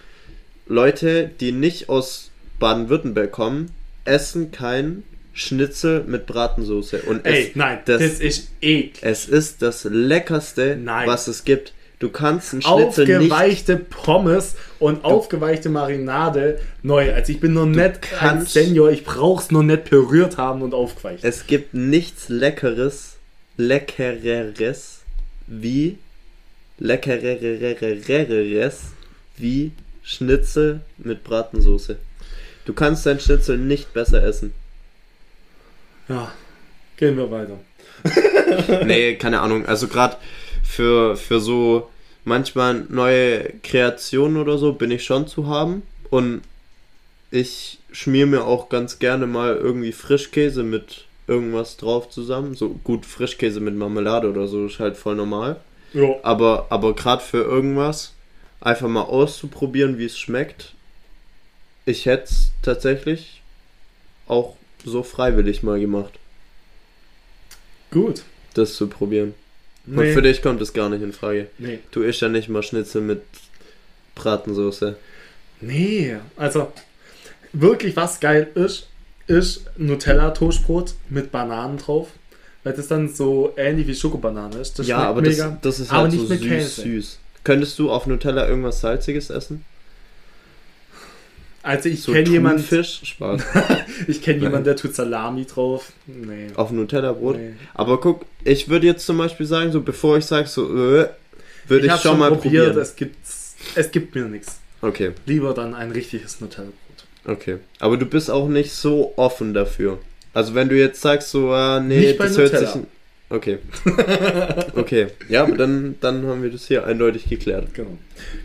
Leute, die nicht aus Baden-Württemberg kommen, essen kein Schnitzel mit Bratensoße. Und Ey, es, nein, das- das, ist eklig. es ist das leckerste, Nein. was es gibt. Du kannst einen Schnitzel nicht. Aufgeweichte Pommes und aufgeweichte Marinade neu. Also ich bin nur nicht ein kannst- Senior, ich brauch's nur nicht püriert haben und aufgeweicht. Es gibt nichts leckeres, leckereres wie leckereres wie Schnitzel mit Bratensoße. Du kannst dein Schnitzel nicht besser essen. Ja, gehen wir weiter. nee, keine Ahnung. Also gerade für, für so manchmal neue Kreationen oder so bin ich schon zu haben. Und ich schmier mir auch ganz gerne mal irgendwie Frischkäse mit irgendwas drauf zusammen. So gut Frischkäse mit Marmelade oder so ist halt voll normal. Ja, Aber, aber gerade für irgendwas einfach mal auszuprobieren, wie es schmeckt. Ich hätte es tatsächlich auch so freiwillig mal gemacht, gut. das zu probieren. Und Nee, für dich kommt es gar nicht in Frage. nee. Du isst ja nicht mal Schnitzel mit Bratensoße. nee, also wirklich was geil ist, ist Nutella-Toastbrot mit Bananen drauf. Weil das dann so ähnlich wie Schokobanane ist. Das ja, aber das, das ist aber halt nicht so süß, Käse. süß. Könntest du auf Nutella irgendwas Salziges essen? Also ich So kenne jemanden, Thunfisch? Spaß. ich kenne jemanden, der tut Salami drauf. Nee. auf Nutella-Brot? nee. Aber guck, ich würde jetzt zum Beispiel sagen, so bevor ich sage, so, äh, würde ich, hab's schon mal probiert, probieren. es gibt, es gibt mir nichts. Okay, Lieber dann ein richtiges Nutella-Brot. okay. Aber du bist auch nicht so offen dafür. Also wenn du jetzt sagst, so, ah, nee, Nicht das hört sich... Okay. Okay. Ja, dann, dann haben wir das hier eindeutig geklärt. Genau.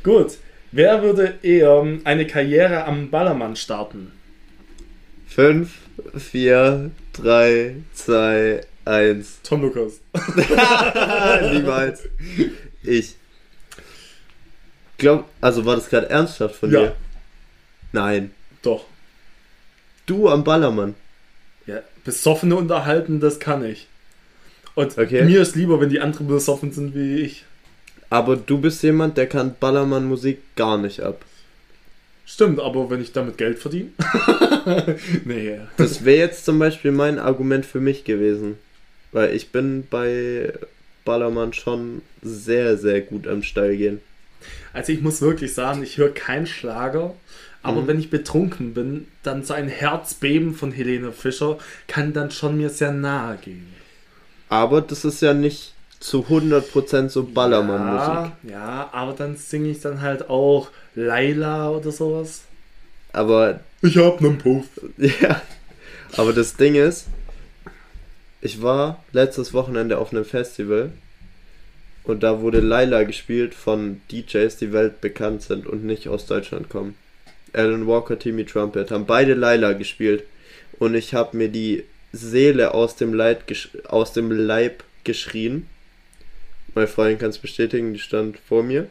Gut. Wer würde eher eine Karriere am Ballermann starten? 5, 4, 3, 2, 1. Tom Lukas. Niemals. Ich. Glaub, also war das gerade ernsthaft von Ja. dir? Nein. Doch. Du am Ballermann. Ja, besoffene unterhalten, das kann ich. Und Okay. mir ist lieber, wenn die anderen besoffen sind wie ich. Aber du bist jemand, der kann Ballermann-Musik gar nicht ab. Stimmt, aber wenn ich damit Geld verdiene. nee. Das wäre jetzt zum Beispiel mein Argument für mich gewesen. Weil ich bin bei Ballermann schon sehr, sehr gut am Steil gehen. Also ich muss wirklich sagen, ich höre keinen Schlager. Aber Mhm. wenn ich betrunken bin, dann so ein Herzbeben von Helene Fischer kann dann schon mir sehr nahe gehen. Aber das ist ja nicht zu 100% so Ballermann-Musik. Ja, ja, aber dann singe ich dann halt auch Laila oder sowas. Aber Ich hab nen Puff. Ja, aber das Ding ist, ich war letztes Wochenende auf einem Festival und da wurde Laila gespielt von DJs, die weltbekannt sind und nicht aus Deutschland kommen. Alan Walker, Timmy Trumpet haben beide Laila gespielt und ich habe mir die Seele aus dem, Leid gesch- aus dem Leib geschrien. Meine Freundin kann es bestätigen, die stand vor mir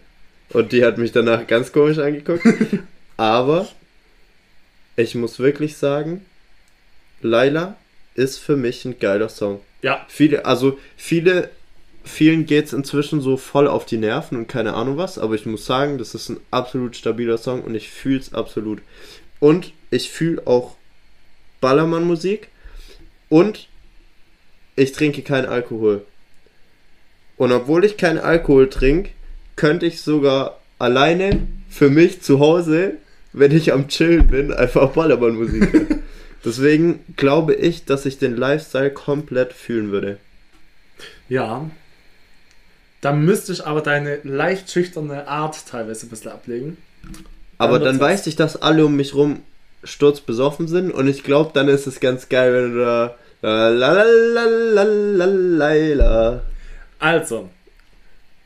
und die hat mich danach ganz komisch angeguckt. Aber ich muss wirklich sagen, Laila ist für mich ein geiler Song. Ja, Viele, also viele, vielen geht es inzwischen so voll auf die Nerven und keine Ahnung was, aber ich muss sagen, das ist ein absolut stabiler Song und ich fühle es absolut. Und ich fühle auch Ballermann-Musik und ich trinke keinen Alkohol. Und obwohl ich keinen Alkohol trinke, könnte ich sogar alleine für mich zu Hause, wenn ich am Chillen bin, einfach Ballermann-Musik hören. Deswegen glaube ich, dass ich den Lifestyle komplett fühlen würde. ja. Da müsste ich aber deine leicht schüchterne Art teilweise ein bisschen ablegen. Aber Dann dann weiß ich, dass alle um mich rum sturzbesoffen sind und ich glaube, dann ist es ganz geil, wenn du da la la la la la la la Also,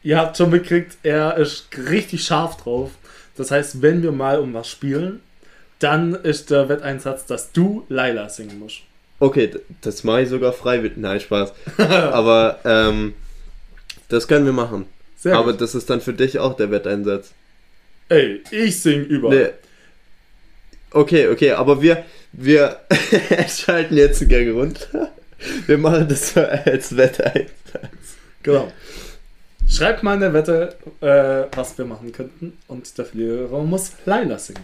ihr habt schon mitgekriegt, er ist richtig scharf drauf. Das heißt, wenn wir mal um was spielen, dann ist der Wetteinsatz, dass du Laila singen musst. Okay, das mache ich sogar freiwillig. Nein, Spaß. Aber ähm, das können wir machen. Sehr Aber gut. das ist dann für dich auch der Wetteinsatz. Ey, ich sing überall. Nee. Okay, okay, aber wir, wir schalten jetzt den Gang runter. Wir machen das als Wetteinsatz. Genau. Schreibt mal eine Wette, äh, was wir machen könnten. Und der Verlierer muss Laila singen.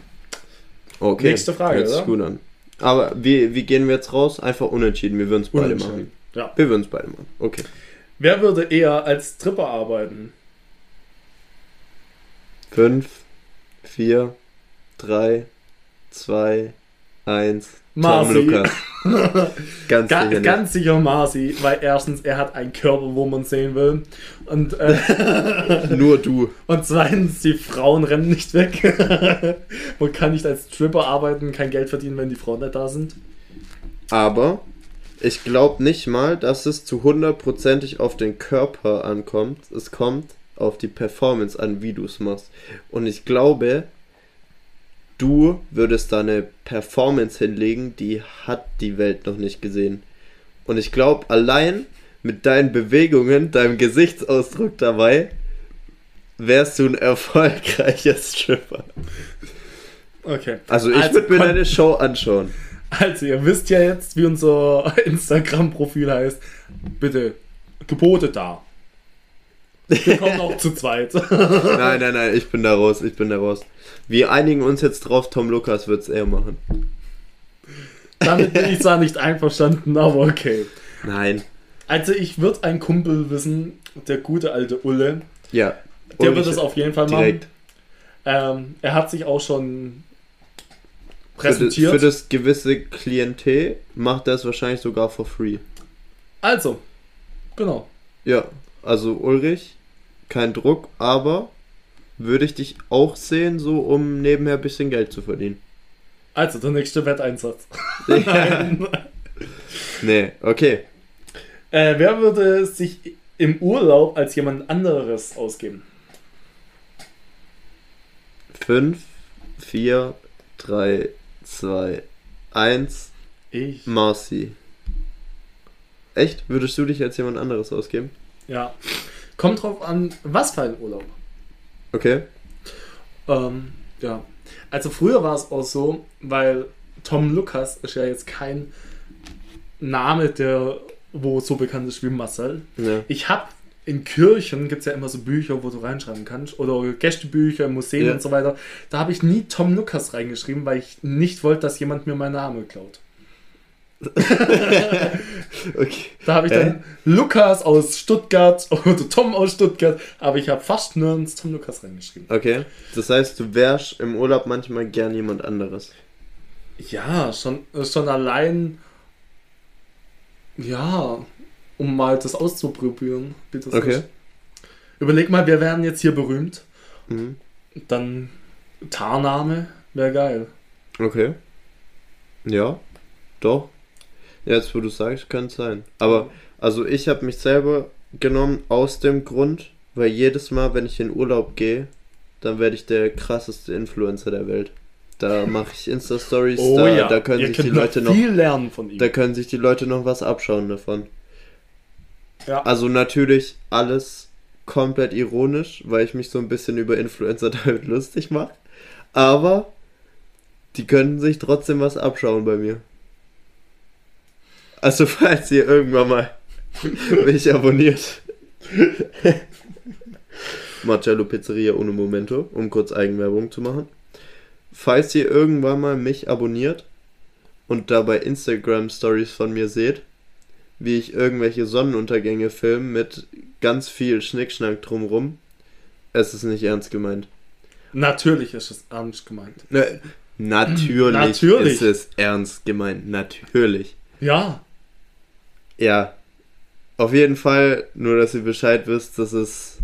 Okay. Nächste Frage, Hört sich oder? gut an. Aber wie, wie gehen wir jetzt raus? Einfach unentschieden. Wir würden es beide machen. Ja. Wir würden es beide machen. Okay. Wer würde eher als Tripper arbeiten? 5, 4, 3, 2, 1. Marci. Tom Lukas. Ganz Ga sicher nicht. ganz sicher Marci, weil erstens, er hat einen Körper, wo man sehen will. Und, äh, Nur du. und zweitens, die Frauen rennen nicht weg. man kann nicht als Tripper arbeiten, kein Geld verdienen, wenn die Frauen nicht da sind. Aber ich glaube nicht mal, dass es zu hundertprozentig auf den Körper ankommt. Es kommt auf die Performance an, wie du es machst. Und ich glaube, du würdest da eine Performance hinlegen, die hat die Welt noch nicht gesehen. Und ich glaube, allein mit deinen Bewegungen, deinem Gesichtsausdruck dabei, wärst du ein erfolgreicher Stripper. Okay. Also ich Also würde mir deine Show anschauen. Also, ihr wisst ja jetzt, wie unser Instagram-Profil heißt. Bitte, Gebote da. Wir kommen auch zu zweit. Nein, nein, nein, ich bin da raus, ich bin da raus. Wir einigen uns jetzt drauf, Tom Lukas wird es eher machen. Damit bin ich zwar nicht einverstanden, aber okay. Nein. Also, ich würde einen Kumpel wissen, der gute alte Ulle. Ja. Der wird es auf jeden Fall machen. direkt. Ähm, er hat sich auch schon Für das, präsentiert. für das gewisse Klientel macht er es wahrscheinlich sogar for free. also, genau. Ja, also Ulrich, kein Druck, aber würde ich dich auch sehen, so um nebenher ein bisschen Geld zu verdienen. Also, der nächste Wetteinsatz. nee, okay. Äh, wer würde sich im Urlaub als jemand anderes ausgeben? 5, 4, 3, 2, 1, Ich. Marcy. Echt? Würdest du dich als jemand anderes ausgeben? Ja. Kommt drauf an, was für ein Urlaub. Okay. Ähm, ja. Also früher war es auch so, weil Tom Lukas ist ja jetzt kein Name, der wo so bekannt ist wie Marcel. Ja. Ich habe in Kirchen gibt es ja immer so Bücher, wo du reinschreiben kannst. Oder Gästebücher, Museen Ja. und so weiter. Da habe ich nie Tom Lukas reingeschrieben, weil ich nicht wollte, dass jemand mir meinen Namen klaut. Okay. Da habe ich dann Lukas aus Stuttgart oder Tom aus Stuttgart, aber ich habe fast nirgends Tom Lukas reingeschrieben. Okay. Das heißt, du wärst im Urlaub manchmal gern jemand anderes. Ja, schon, schon allein, ja, um mal das auszuprobieren. das Okay. ist. Überleg mal, wir wären jetzt hier berühmt. Mhm. Dann Tarname wäre geil. Okay. Ja. Doch. Jetzt, wo du sagst, kann es sein. Aber, also ich habe mich selber genommen aus dem Grund, weil jedes Mal, wenn ich in Urlaub gehe, dann werde ich der krasseste Influencer der Welt. Da mache ich Insta-Stories, da, da können Oh Ihr sich die Leute noch viel lernen von ihm. Da können sich die Leute noch was abschauen davon. Ja. Also natürlich alles komplett ironisch, weil ich mich so ein bisschen über Influencer damit lustig mache. Aber die können sich trotzdem was abschauen bei mir. Also falls ihr irgendwann mal mich abonniert. Marcello Pizzeria ohne Momento, um kurz Eigenwerbung zu machen. Falls ihr irgendwann mal mich abonniert und dabei Instagram Stories von mir seht, wie ich irgendwelche Sonnenuntergänge filme mit ganz viel Schnickschnack drumrum, es ist nicht ernst gemeint. Natürlich ist es ernst gemeint. Ne, natürlich, Natürlich. ist es ernst gemeint. Natürlich. Ja, Ja. Auf jeden Fall, nur dass ihr Bescheid wisst, das ist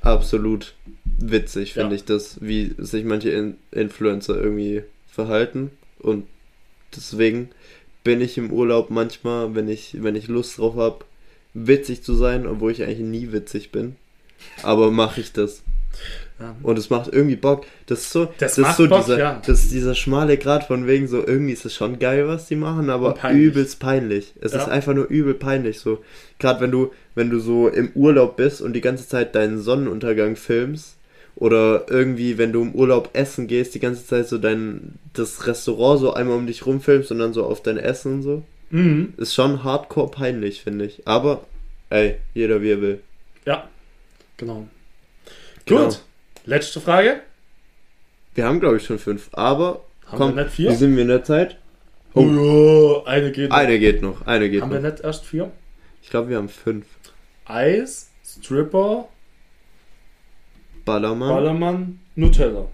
absolut witzig, finde Ja. ich, das, wie sich manche In Influencer irgendwie verhalten. Und deswegen bin ich im Urlaub manchmal, wenn ich, wenn ich Lust drauf habe, witzig zu sein, obwohl ich eigentlich nie witzig bin. Aber mache ich das. Ja. Und es macht irgendwie Bock. Das ist so, Das das, ist so Bock, dieser, ja. das dieser schmale Grad von wegen so, irgendwie ist es schon geil, was die machen, aber peinlich. übelst peinlich. Es Ja. ist einfach nur übel peinlich. So, gerade wenn du, wenn du so im Urlaub bist und die ganze Zeit deinen Sonnenuntergang filmst, oder irgendwie, wenn du im Urlaub essen gehst, die ganze Zeit so dein das Restaurant so einmal um dich rumfilmst und dann so auf dein Essen und so. Mhm. Ist schon hardcore peinlich, finde ich. Aber, ey, jeder wie er will. Ja, genau. Genau. Gut, letzte Frage. Wir haben, glaube ich, schon fünf. Aber, Haben komm, wir nicht vier? wie sind wir in der Zeit? Oh, ja, eine geht noch. Eine geht noch, eine geht Haben noch. wir nicht erst vier? Ich glaube, wir haben fünf. Eis, Stripper, Ballermann. Ballermann, Nutella.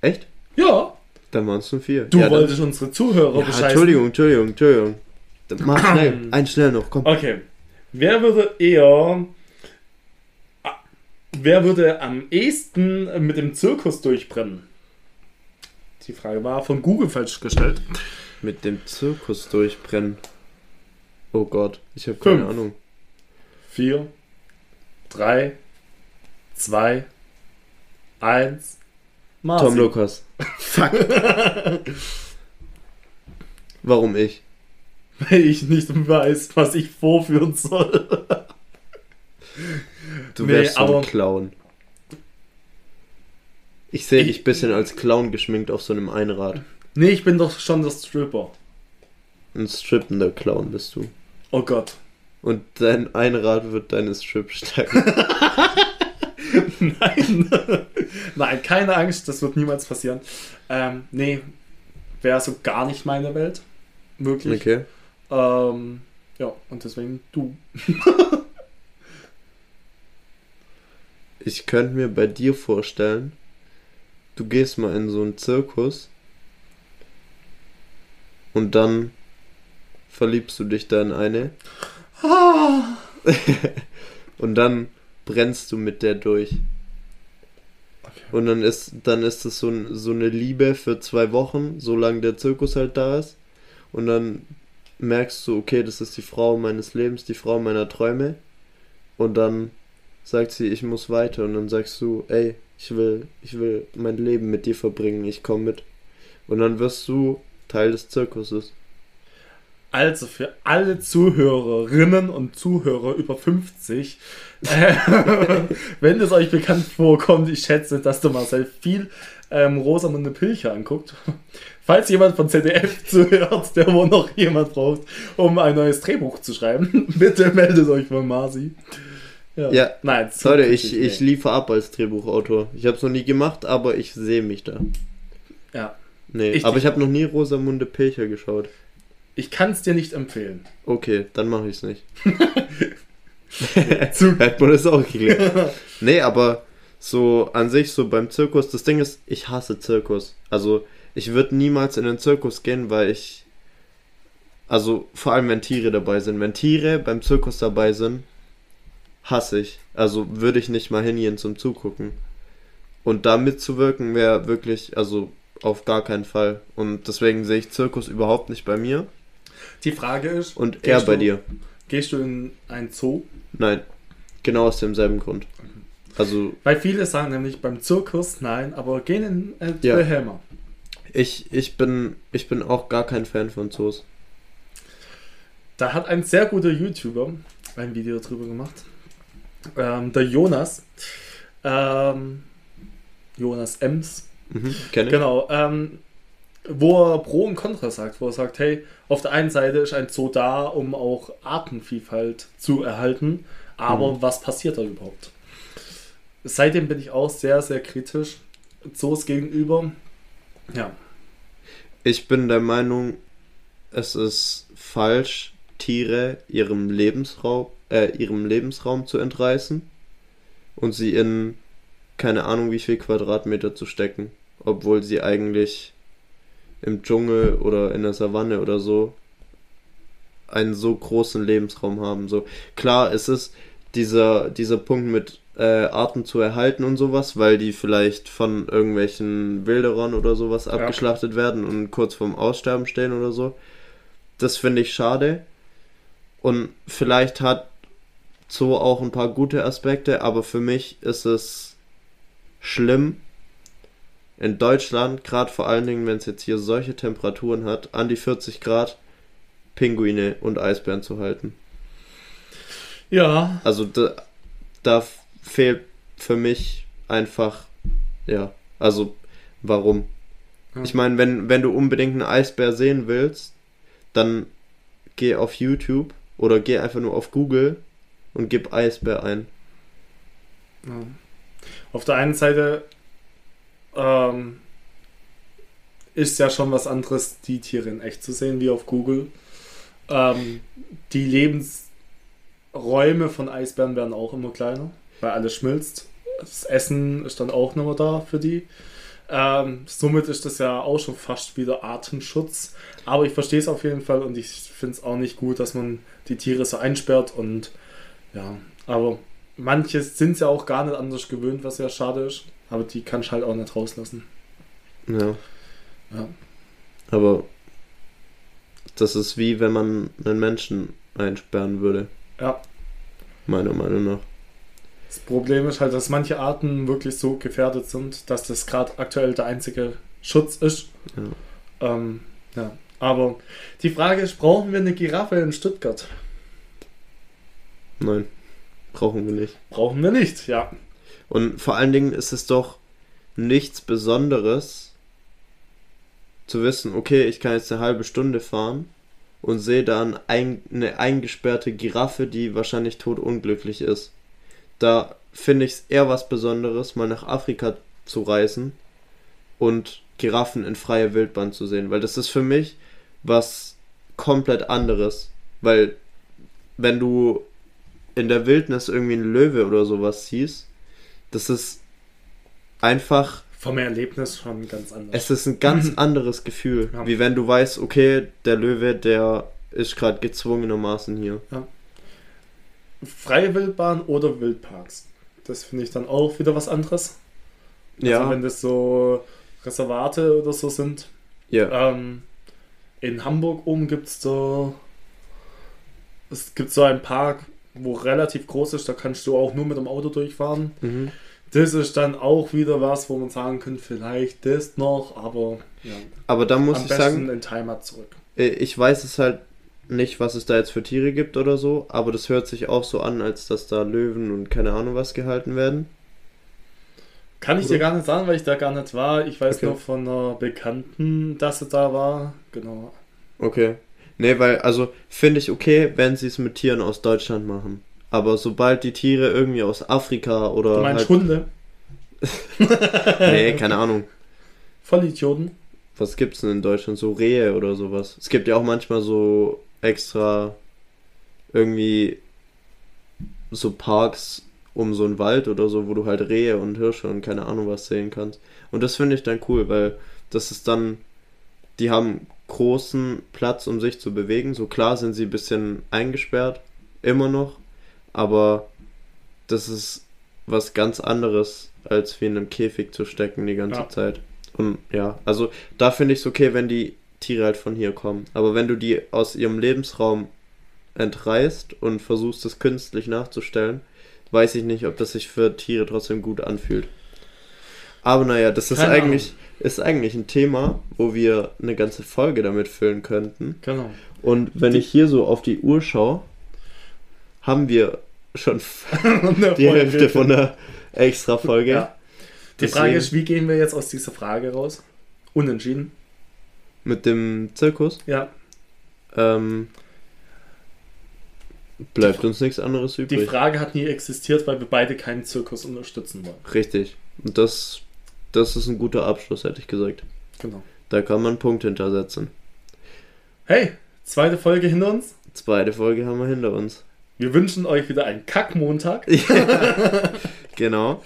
Echt? Ja, Dann waren es nur vier. du ja, dann- wolltest unsere Zuhörer Ja, bescheißen. Entschuldigung, Entschuldigung, Entschuldigung. Dann Mach schnell. Ein schnell noch, komm. Okay. Wer würde eher. Wer würde am ehesten mit dem Zirkus durchbrennen? Die Frage war von Google falsch gestellt. Mit dem Zirkus durchbrennen. Oh Gott, ich habe keine Fünf. Ahnung. Vier, drei, zwei, eins. Marci. Tom Lukas. Fuck. Warum ich? Weil ich nicht weiß, was ich vorführen soll. Du Nee, wärst so aber- ein Clown. Ich sehe Ich- dich ein bisschen als Clown geschminkt auf so einem Einrad. Nee, ich bin doch schon der Stripper. Ein strippender Clown bist du. Oh Gott. Und dein Einrad wird deine Strip stärken. Nein. Nein, keine Angst, das wird niemals passieren. Ähm, nee, wäre so gar nicht meine Welt. Wirklich. Okay. Ähm, ja, und deswegen du. ich könnte mir bei dir vorstellen, du gehst mal in so einen Zirkus und dann verliebst du dich da in eine Ah, und dann brennst du mit der durch. okay. Und dann ist, dann ist es so, ein, so eine Liebe für zwei Wochen, solange der Zirkus halt da ist. Und dann merkst du, okay, das ist die Frau meines Lebens, die Frau meiner Träume. Und dann sagt sie, ich muss weiter. Und dann sagst du, ey, ich will, ich will mein Leben mit dir verbringen, ich komme mit. Und dann wirst du Teil des Zirkuses. Also für alle Zuhörerinnen und Zuhörer über 50, äh, wenn es euch bekannt vorkommt, ich schätze, dass der Marcel viel ähm, Rosamunde Pilcher anguckt. Falls jemand von ZDF zuhört, der wo noch jemand braucht, um ein neues Drehbuch zu schreiben, bitte meldet euch bei Marci. Ja. nein, Leute, zukünftig ich, ich liefere ab als Drehbuchautor. Ich habe es noch nie gemacht, aber ich sehe mich da. Ja, Nee, Ich aber ich habe noch nie Rosamunde Pilcher geschaut. ich kann es dir nicht empfehlen. Okay, dann mache ich es nicht. Hat man das auch geklärt. nee, aber so an sich, so beim Zirkus, das Ding ist, ich hasse Zirkus. Also, ich würde niemals in den Zirkus gehen, weil ich. Also, vor allem, wenn Tiere dabei sind. Wenn Tiere beim Zirkus dabei sind, hasse ich. Also, würde ich nicht mal hingehen zum Zugucken. Und da mitzuwirken wäre wirklich, also, auf gar keinen Fall. Und deswegen sehe ich Zirkus überhaupt nicht bei mir Die Frage ist, und eher bei du- dir. gehst du in ein Zoo? Nein, genau aus demselben Grund. Also Weil viele sagen nämlich beim Zirkus nein, aber gehen in äh, Ja. Wilhelma. ich, ich bin ich bin auch gar kein Fan von Zoos. Da hat ein sehr guter YouTuber ein Video drüber gemacht. Ähm, der Jonas. Ähm, Jonas Ems. Mhm. Genau. Ähm, wo er Pro und Contra sagt. Wo er sagt, hey, auf der einen Seite ist ein Zoo da, um auch Artenvielfalt zu erhalten. Aber Mhm. was passiert da überhaupt? Seitdem bin ich auch sehr, sehr kritisch Zoos gegenüber. Ja. Ich bin der Meinung, es ist falsch, Tiere ihrem Lebensraum, äh, ihrem Lebensraum zu entreißen und sie in keine Ahnung wie viel Quadratmeter zu stecken, obwohl sie eigentlich im Dschungel oder in der Savanne oder so einen so großen Lebensraum haben. So klar, es ist dieser dieser Punkt mit äh, Arten zu erhalten und sowas, weil die vielleicht von irgendwelchen Wilderern oder sowas Ja. abgeschlachtet werden und kurz vorm Aussterben stehen oder so. Das finde ich schade. Und vielleicht hat Zoo auch ein paar gute Aspekte, aber für mich ist es schlimm, in Deutschland, gerade vor allen Dingen, wenn es jetzt hier solche Temperaturen hat, an die 40 Grad, Pinguine und Eisbären zu halten. Ja, Also da, da fehlt für mich einfach, ja, also warum? Ja. Ich meine, wenn, wenn du unbedingt einen Eisbär sehen willst, dann geh auf YouTube oder geh einfach nur auf Google und gib Eisbär ein. Auf der einen Seite ähm, ist ja schon was anderes, die Tiere in echt zu sehen, wie auf Google. Ähm, die Lebensräume von Eisbären werden auch immer kleiner, weil alles schmilzt. Das Essen ist dann auch nicht da für die. Ähm, somit ist das ja auch schon fast wieder Artenschutz. Aber ich verstehe es auf jeden Fall und ich finde es auch nicht gut, dass man die Tiere so einsperrt und ja, aber manche sind ja auch gar nicht anders gewöhnt, was ja schade ist. Aber die kann ich halt auch nicht rauslassen. Ja. Ja. Aber das ist wie wenn man einen Menschen einsperren würde, Ja. meiner Meinung nach. Das Problem ist halt, dass manche Arten wirklich so gefährdet sind, dass das gerade aktuell der einzige Schutz ist. Ja. Ähm, ja. Aber die Frage ist, brauchen wir eine Giraffe in Stuttgart? Nein, brauchen wir nicht. Brauchen wir nicht, ja. Und vor allen Dingen ist es doch nichts Besonderes zu wissen, okay, ich kann jetzt eine halbe Stunde fahren und sehe dann ein, eine eingesperrte Giraffe, die wahrscheinlich totunglücklich ist. Da finde ich es eher was Besonderes, mal nach Afrika zu reisen und Giraffen in freier Wildbahn zu sehen, weil das ist für mich was komplett anderes, weil wenn du in der Wildnis irgendwie einen Löwe oder sowas siehst, Das ist einfach, Vom Erlebnis schon ganz anders. es ist ein ganz anderes Gefühl, Ja. wie wenn du weißt, okay, der Löwe, der ist gerade gezwungenermaßen hier. Freie Wildbahn oder Wildparks. Das finde ich dann auch wieder was anderes. Ja, Also wenn das so Reservate oder so sind. ja, Ähm, in Hamburg oben gibt es so. Es gibt so einen Park, wo relativ groß ist, da kannst du auch nur mit dem Auto durchfahren. mhm. Das ist dann auch wieder was, wo man sagen könnte, vielleicht das noch, aber ja. aber da muss am ich sagen, in Timer zurück. äh, ich weiß es halt nicht, was es da jetzt für Tiere gibt oder so, aber das hört sich auch so an, als dass da Löwen und keine Ahnung was gehalten werden. Kann ich Oder? dir gar nicht sagen, weil ich da gar nicht war. Ich weiß Okay. nur von einer Bekannten, dass sie da war. Genau. Okay. Nee, weil, also finde ich okay, wenn sie es mit Tieren aus Deutschland machen. Aber sobald die Tiere irgendwie aus Afrika oder. Du meinst halt, Hunde? Nee, keine Ahnung. Vollidioten? Was gibt's denn in Deutschland? So Rehe oder sowas. Es gibt ja auch manchmal so extra irgendwie so Parks um so einen Wald oder so, wo du halt Rehe und Hirsche und keine Ahnung was sehen kannst. Und das finde ich dann cool, weil das ist dann, die haben großen Platz, um sich zu bewegen. So klar sind sie ein bisschen eingesperrt, immer noch, aber das ist was ganz anderes, als wie in einem Käfig zu stecken die ganze Ja. Zeit. Und ja, also da finde ich es okay, wenn die Tiere halt von hier kommen. Aber wenn du die aus ihrem Lebensraum entreißt und versuchst, es künstlich nachzustellen, weiß ich nicht, ob das sich für Tiere trotzdem gut anfühlt. Aber naja, das ist Keine eigentlich, ist eigentlich ein Thema, wo wir eine ganze Folge damit füllen könnten. Genau. Und wenn Die- ich hier so auf die Uhr schaue, haben wir schon die Hälfte von der extra Folge. Ja. Die Deswegen- Frage ist, wie gehen wir jetzt aus dieser Frage raus? Unentschieden. Mit dem Zirkus. Ja. Ähm, bleibt uns nichts anderes Die übrig. Frage hat nie existiert, weil wir beide keinen Zirkus unterstützen wollen. Richtig. Und das, das ist ein guter Abschluss, hätte ich gesagt. Genau. Da kann man einen Punkt hintersetzen. Hey, zweite Folge hinter uns. Zweite Folge haben wir hinter uns. Wir wünschen euch wieder einen Kackmontag. Genau.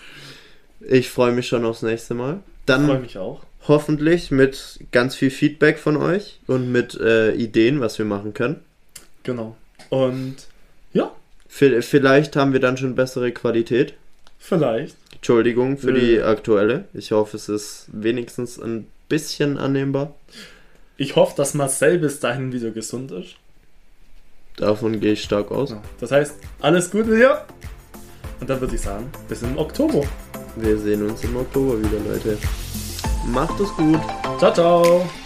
Ich freue mich schon aufs nächste Mal. Ich freue Dann mich auch. hoffentlich mit ganz viel Feedback von euch und mit äh, Ideen, was wir machen können. Genau. Und ja, V vielleicht haben wir dann schon bessere Qualität. vielleicht. Entschuldigung für die Äh. aktuelle. Ich hoffe, es ist wenigstens ein bisschen annehmbar. Ich hoffe, dass Marcel bis dahin wieder gesund ist. Davon gehe ich stark aus. Genau. Das heißt, alles Gute hier. Und dann würde ich sagen, bis im Oktober. Wir sehen uns im Oktober wieder, Leute. Macht es gut. Ciao, ciao.